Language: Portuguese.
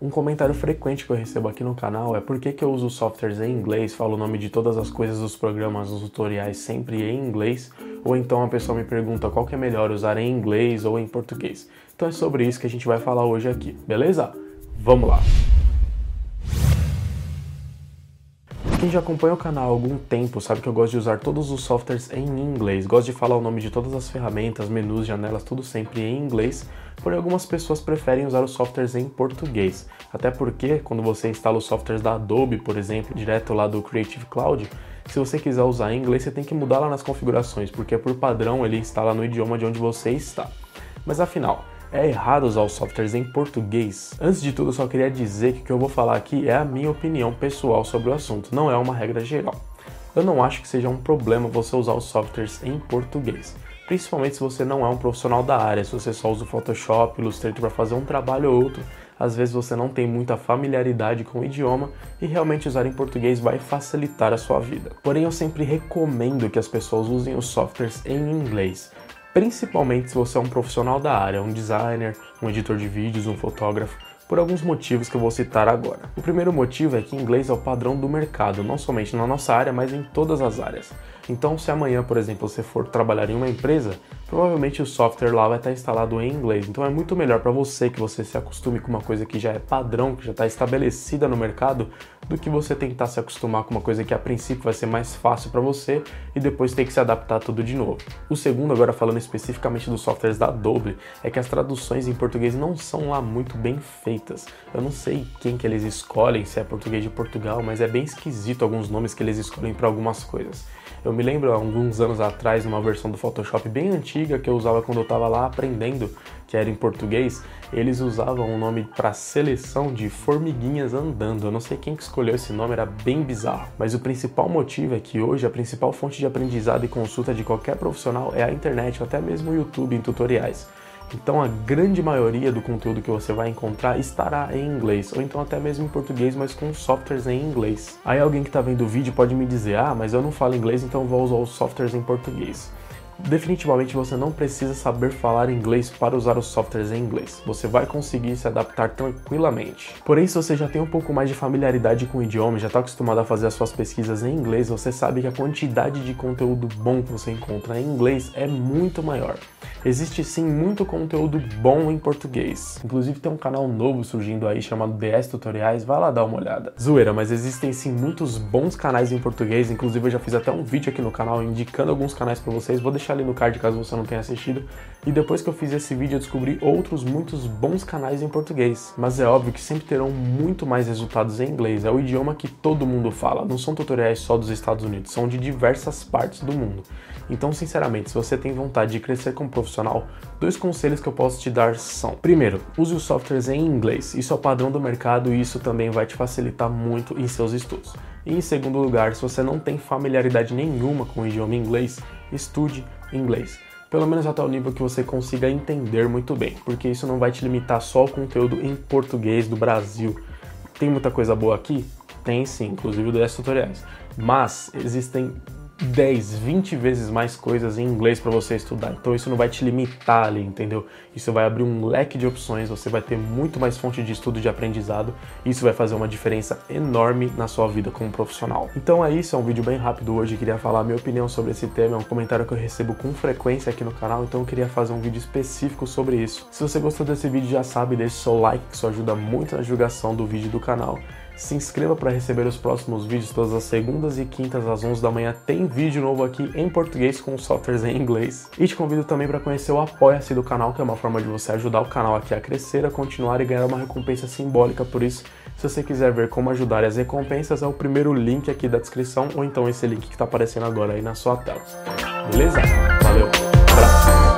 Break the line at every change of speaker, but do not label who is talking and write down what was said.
Um comentário frequente que eu recebo aqui no canal é por que, que eu uso softwares em inglês, falo o nome de todas as coisas dos programas, dos tutoriais sempre em inglês, ou então a pessoa me pergunta qual que é melhor usar em inglês ou em português. Então é sobre isso que a gente vai falar hoje aqui, beleza? Vamos lá! Quem já acompanha o canal há algum tempo sabe que eu gosto de usar todos os softwares em inglês. Gosto de falar o nome de todas as ferramentas, menus, janelas, tudo sempre em inglês. Porém, algumas pessoas preferem usar os softwares em português. Até porque, quando você instala os softwares da Adobe, por exemplo, direto lá do Creative Cloud, se você quiser usar em inglês, você tem que mudar lá nas configurações, porque por padrão ele instala no idioma de onde você está. Mas afinal, é errado usar os softwares em português? Antes de tudo, eu só queria dizer que o que eu vou falar aqui é a minha opinião pessoal sobre o assunto, não é uma regra geral. Eu não acho que seja um problema você usar os softwares em português, principalmente se você não é um profissional da área, se você só usa o Photoshop, Illustrator para fazer um trabalho ou outro, às vezes você não tem muita familiaridade com o idioma e realmente usar em português vai facilitar a sua vida. Porém, eu sempre recomendo que as pessoas usem os softwares em inglês, principalmente se você é um profissional da área, um designer, um editor de vídeos, um fotógrafo, por alguns motivos que eu vou citar agora. O primeiro motivo é que inglês é o padrão do mercado, não somente na nossa área, mas em todas as áreas. Então, se amanhã, por exemplo, você for trabalhar em uma empresa, provavelmente o software lá vai estar instalado em inglês. Então, é muito melhor para você que você se acostume com uma coisa que já é padrão, que já está estabelecida no mercado, do que você tentar se acostumar com uma coisa que a princípio vai ser mais fácil para você e depois ter que se adaptar tudo de novo. O segundo, agora falando especificamente dos softwares da Adobe, é que as traduções em português não são lá muito bem feitas. Eu não sei quem que eles escolhem, se é português de Portugal, mas é bem esquisito alguns nomes que eles escolhem para algumas coisas. Eu me lembro alguns anos atrás, numa versão do Photoshop bem antiga que eu usava quando eu estava lá aprendendo, que era em português, eles usavam um nome para seleção de formiguinhas andando. Eu não sei quem que escolheu esse nome, era bem bizarro. Mas o principal motivo é que hoje a principal fonte de aprendizado e consulta de qualquer profissional é a internet, ou até mesmo o YouTube em tutoriais. Então a grande maioria do conteúdo que você vai encontrar estará em inglês, ou então até mesmo em português, mas com softwares em inglês. Aí alguém que está vendo o vídeo pode me dizer, ah, mas eu não falo inglês, então vou usar os softwares em português. Definitivamente você não precisa saber falar inglês para usar os softwares em inglês. Você vai conseguir se adaptar tranquilamente. Porém, se você já tem um pouco mais de familiaridade com o idioma, já está acostumado a fazer as suas pesquisas em inglês, você sabe que a quantidade de conteúdo bom que você encontra em inglês é muito maior. Existe sim muito conteúdo bom em português. Inclusive tem um canal novo surgindo aí chamado DS Tutoriais, vai lá dar uma olhada. Zoeira, mas existem sim muitos bons canais em português, inclusive eu já fiz até um vídeo aqui no canal indicando alguns canais para vocês, vou deixar ali no card caso você não tenha assistido. E depois que eu fiz esse vídeo, eu descobri outros muitos bons canais em português. Mas é óbvio que sempre terão muito mais resultados em inglês. É o idioma que todo mundo fala. Não são tutoriais só dos Estados Unidos, são de diversas partes do mundo. Então, sinceramente, se você tem vontade de crescer como profissional, dois conselhos que eu posso te dar são: primeiro, use os softwares em inglês. Isso é o padrão do mercado e isso também vai te facilitar muito em seus estudos. E em segundo lugar, se você não tem familiaridade nenhuma com o idioma inglês, estude inglês. Pelo menos até o nível que você consiga entender muito bem, porque isso não vai te limitar só ao conteúdo em português do Brasil. Tem muita coisa boa aqui? Tem sim, inclusive o DS Tutoriais. Mas existem 10, 20 vezes mais coisas em inglês para você estudar. Então isso não vai te limitar ali, entendeu? Isso vai abrir um leque de opções, você vai ter muito mais fonte de estudo de aprendizado. Isso vai fazer uma diferença enorme na sua vida como profissional. Então é isso, é um vídeo bem rápido hoje. Queria falar a minha opinião sobre esse tema, é um comentário que eu recebo com frequência aqui no canal, então eu queria fazer um vídeo específico sobre isso. Se você gostou desse vídeo, já sabe, deixe seu like, que isso ajuda muito na divulgação do vídeo do canal. Se inscreva para receber os próximos vídeos todas as segundas e quintas às 11 da manhã. Tem vídeo novo aqui em português com softwares em inglês. E te convido também para conhecer o Apoia-se do canal, que é uma forma de você ajudar o canal aqui a crescer, a continuar e ganhar uma recompensa simbólica por isso. Se você quiser ver como ajudar as recompensas, é o primeiro link aqui da descrição ou então esse link que está aparecendo agora aí na sua tela. Beleza? Valeu, abraço!